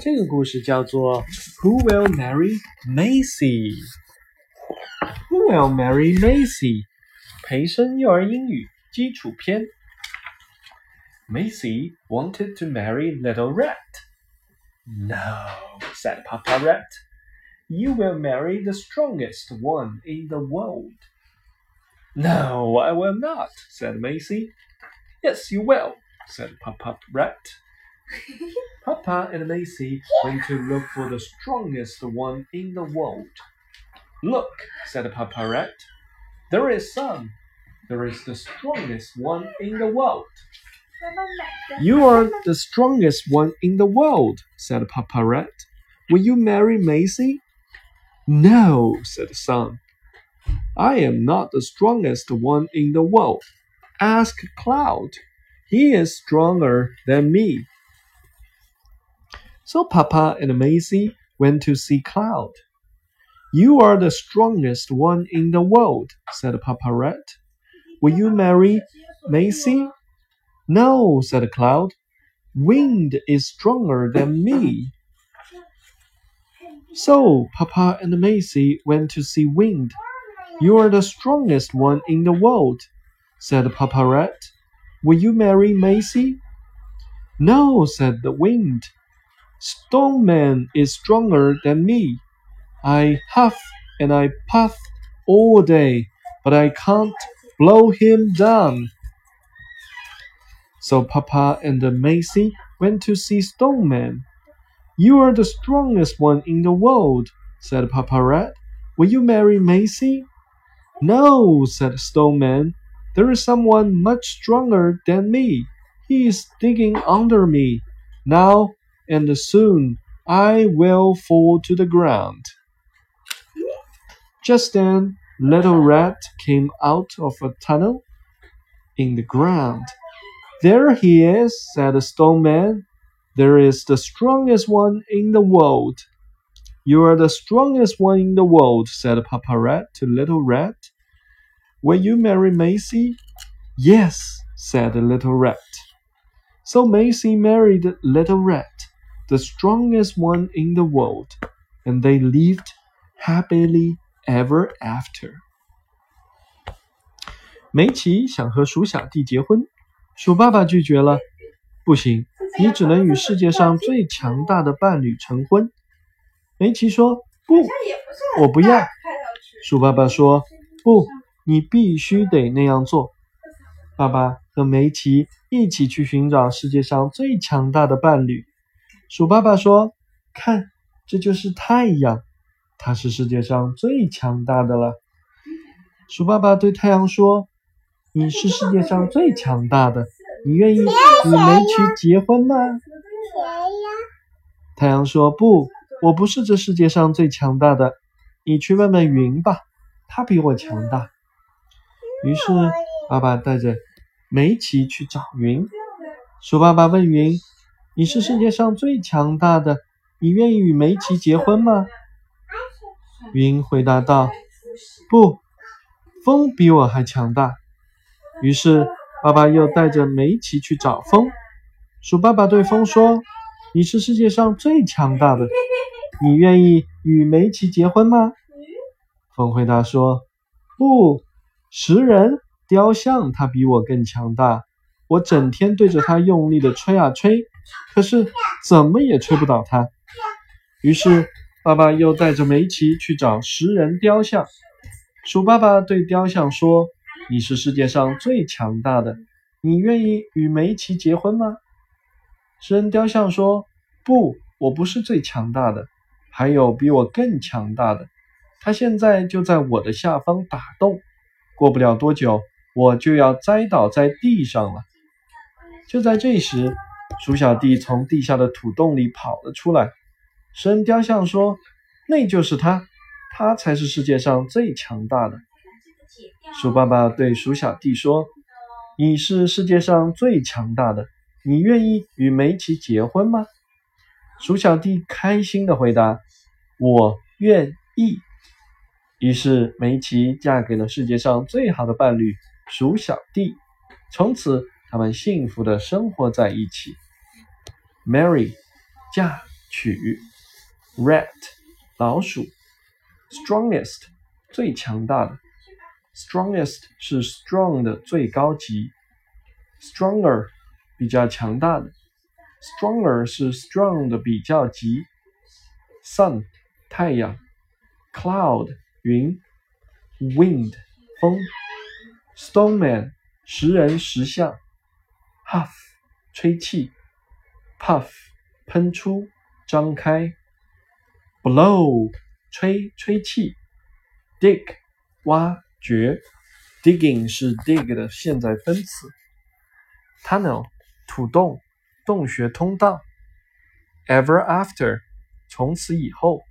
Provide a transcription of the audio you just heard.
这个故事叫做 Who Will Marry Macy? Who will marry Macy? 培生幼儿英语基础篇。Macy wanted to marry Little Rat. No, said Papa Rat. You will marry the strongest one in the world. No, I will not, said Macy. Yes, you will, said Papa Rat. Papa and Macy went to look for the strongest one in the world. Look, said Papa Rat. There is some. There is the strongest one in the world. You are the strongest one in the world, said Papa Rat. Will you marry Macy? No, said the son. I am not the strongest one in the world. Ask Cloud. He is stronger than me. So Papa and Macy went to see Cloud. You are the strongest one in the world, said Papa Rat. Will you marry Macy? No, said Cloud. Wind is stronger than me. So Papa and Macy went to see Wind. You are the strongest one in the world, said Papa Rat. Will you marry Macy? No, said the Wind. Stone Man is stronger than me. I huff and I puff all day, but I can't blow him down. So Papa and Macy went to see Stone Man. You are the strongest one in the world, said Papa Rat. Will you marry Macy? No, said Stone Man. There is someone much stronger than me. He is digging under me. Now and soon I will fall to the ground. Just then, Little Rat came out of a tunnel in the ground. There he is, said the Stone Man. There is the strongest one in the world. You are the strongest one in the world, said Papa Rat to Little Rat. Will you marry Macy? Yes, said Little Rat. So Macy married Little Rat, the strongest one in the world, and they lived happily ever after. 梅奇想和鼠小弟结婚，鼠爸爸拒绝了。不行，你只能与世界上最强大的伴侣成婚。梅奇说：“不，我不要。”鼠爸爸说：“不，你必须得那样做。”爸爸和梅奇一起去寻找世界上最强大的伴侣。鼠爸爸说：“看，这就是太阳，它是世界上最强大的了。”鼠爸爸对太阳说：“你是世界上最强大的，你愿意与梅奇结婚吗？”太阳说：“不，我不是这世界上最强大的，你去问问云吧，它比我强大。”于是，爸爸带着梅奇去找云。鼠爸爸问云：“你是世界上最强大的，你愿意与梅奇结婚吗？”云回答道：“不，风比我还强大。”于是，爸爸又带着梅奇去找风。鼠爸爸对风说：“你是世界上最强大的，你愿意与梅奇结婚吗？”风回答说：“不，石人雕像它比我更强大，我整天对着它用力的吹啊吹，可是怎么也吹不倒它。”于是，爸爸又带着梅奇去找石人雕像。鼠爸爸对雕像说：“你是世界上最强大的，你愿意与梅奇结婚吗？”石人雕像说：“不，我不是最强大的，还有比我更强大的。他现在就在我的下方打洞，过不了多久，我就要栽倒在地上了。”就在这时，鼠小弟从地下的土洞里跑了出来。神雕像说：“那就是他，他才是世界上最强大的。”鼠爸爸对鼠小弟说：“你是世界上最强大的。”你愿意与梅奇结婚吗？鼠小弟开心的回答：“我愿意。”于是梅奇嫁给了世界上最好的伴侣鼠小弟，从此他们幸福的生活在一起。Mary 嫁取；rat 老鼠；strongest 最强大的；strongest 是 strong 的最高级；stronger 比较强大的；stronger 是 strong 的比较级；sun 太阳；cloud 云；wind 风；stoneman 石人石像 Puff，吹气；puff 喷出张开；blow 吹吹气；dig 挖掘，digging 是 dig 的现在分词；tunnel 土洞洞穴通道；ever after 从此以后。